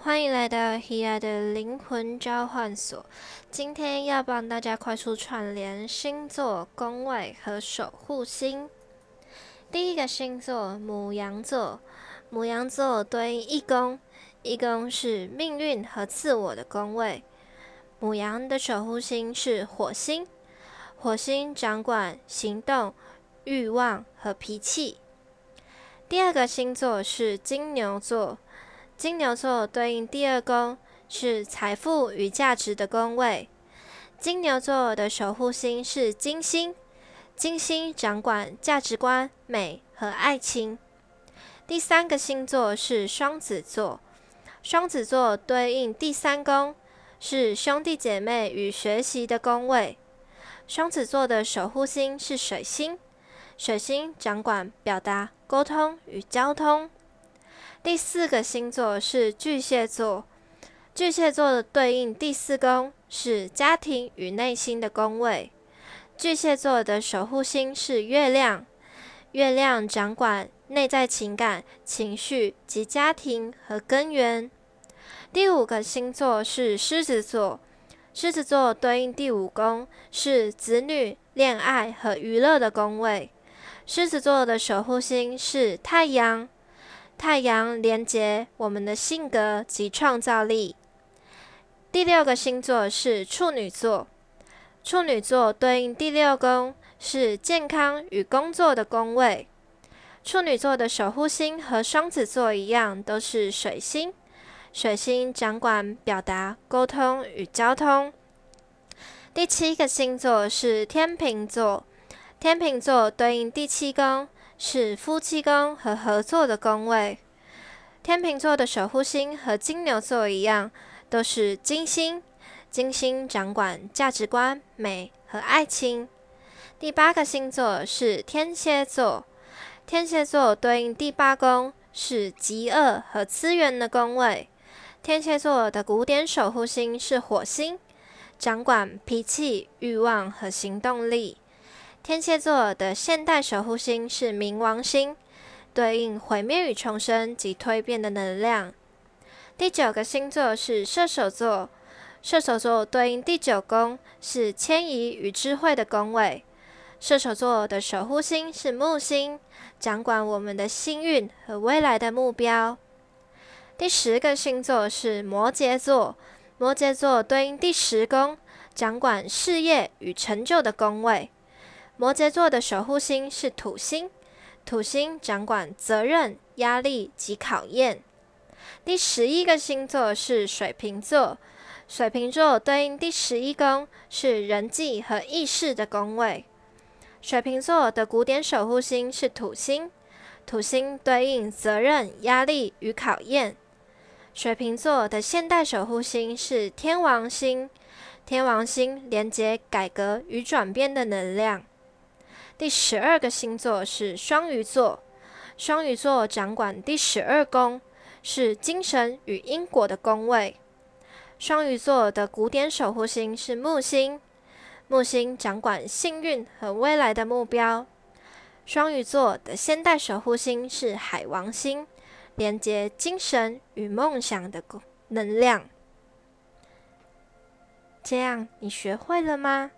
欢迎来到 Hea 的灵魂交换所。今天要帮大家快速串联星座、宫位和守护星。第一个星座母羊座，母羊座对应一宫，一宫是命运和自我的宫位。母羊的守护星是火星，火星掌管行动、欲望和脾气。第二个星座是金牛座。金牛座对应第二宫是财富与价值的宫位，金牛座的守护星是金星，金星掌管价值观、美和爱情。第三个星座是双子座，双子座对应第三宫是兄弟姐妹与学习的宫位，双子座的守护星是水星，水星掌管表达、沟通与交通。第四个星座是巨蟹座，巨蟹座的对应第四宫是家庭与内心的宫位。巨蟹座的守护星是月亮，月亮掌管内在情感、情绪及家庭和根源。第五个星座是狮子座，狮子座对应第五宫是子女、恋爱和娱乐的宫位。狮子座的守护星是太阳。太阳连接我们的性格及创造力。第六个星座是处女座，处女座对应第六宫是健康与工作的宫位。处女座的守护星和双子座一样，都是水星，水星掌管表达、沟通与交通。第七个星座是天秤座，天秤座对应第七宫。是夫妻宫和合作的宫位。天秤座的守护星和金牛座一样，都是金星。金星掌管价值观、美和爱情。第八个星座是天蝎座，天蝎座对应第八宫是极恶和资源的宫位。天蝎座的古典守护星是火星，掌管脾气、欲望和行动力。天蝎座的现代守护星是冥王星，对应毁灭与重生及蜕变的能量。第九个星座是射手座，射手座对应第九宫是迁移与智慧的宫位。射手座的守护星是木星，掌管我们的幸运和未来的目标。第十个星座是摩羯座，摩羯座对应第十宫，掌管事业与成就的宫位。摩羯座的守护星是土星，土星掌管责任、压力及考验。第十一个星座是水瓶座，水瓶座对应第十一宫是人际和意识的宫位。水瓶座的古典守护星是土星，土星对应责任、压力与考验。水瓶座的现代守护星是天王星，天王星连接改革与转变的能量。第十二个星座是双鱼座，双鱼座掌管第十二宫，是精神与因果的宫位。双鱼座的古典守护星是木星，木星掌管幸运和未来的目标。双鱼座的现代守护星是海王星，连接精神与梦想的能量。这样你学会了吗？